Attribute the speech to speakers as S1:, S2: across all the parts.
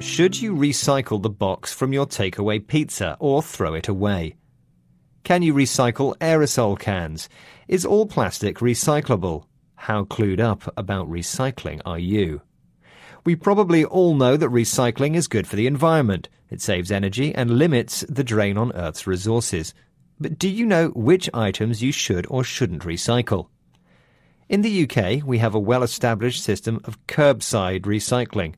S1: Should you recycle the box from your takeaway pizza or throw it away? Can you recycle aerosol cans? Is all plastic recyclable? How clued up about recycling are you? We probably all know that recycling is good for the environment. It saves energy and limits the drain on Earth's resources. But do you know which items you should or shouldn't recycle? In the UK, we have a well established system of curbside recycling.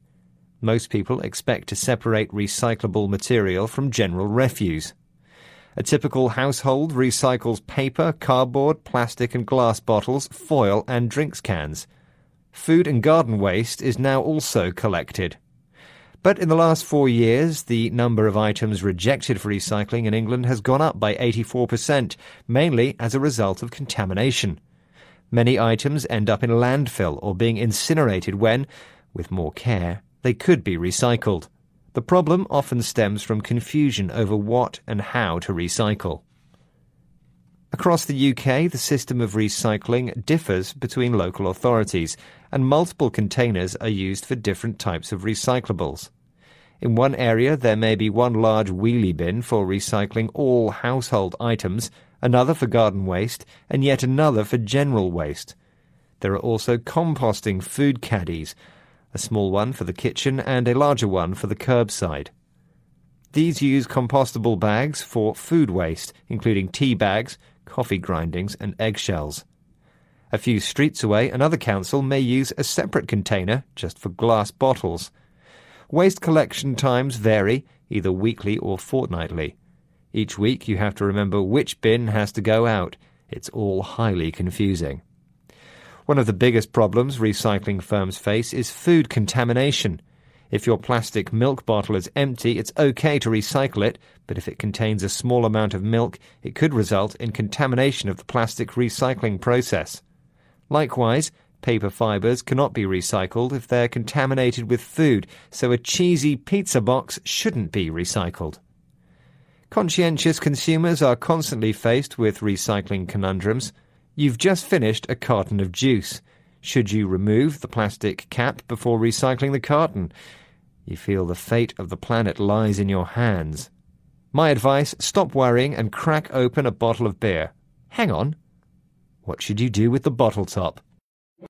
S1: Most people expect to separate recyclable material from general refuse. A typical household recycles paper, cardboard, plastic and glass bottles, foil and drinks cans. Food and garden waste is now also collected. But in the last four years, the number of items rejected for recycling in England has gone up by 84%, mainly as a result of contamination. Many items end up in landfill or being incinerated when, with more care, they could be recycled. The problem often stems from confusion over what and how to recycle. Across the UK, the system of recycling differs between local authorities, and multiple containers are used for different types of recyclables. In one area, there may be one large wheelie bin for recycling all household items, another for garden waste, and yet another for general waste. There are also composting food caddies, a small one for the kitchen and a larger one for the curbside. These use compostable bags for food waste, including tea bags, coffee grindings, and eggshells. A few streets away, another council may use a separate container just for glass bottles. Waste collection times vary, either weekly or fortnightly. Each week you have to remember which bin has to go out. It's all highly confusing. One of the biggest problems recycling firms face is food contamination. If your plastic milk bottle is empty, it's okay to recycle it, but if it contains a small amount of milk, it could result in contamination of the plastic recycling process. Likewise, paper fibres cannot be recycled if they're contaminated with food, so a cheesy pizza box shouldn't be recycled. Conscientious consumers are constantly faced with recycling conundrums. You've just finished a carton of juice. Should you remove the plastic cap before recycling the carton? You feel the fate of the planet lies in your hands. My advice stop worrying and crack open a bottle of beer. Hang on. What should you do with the bottle top?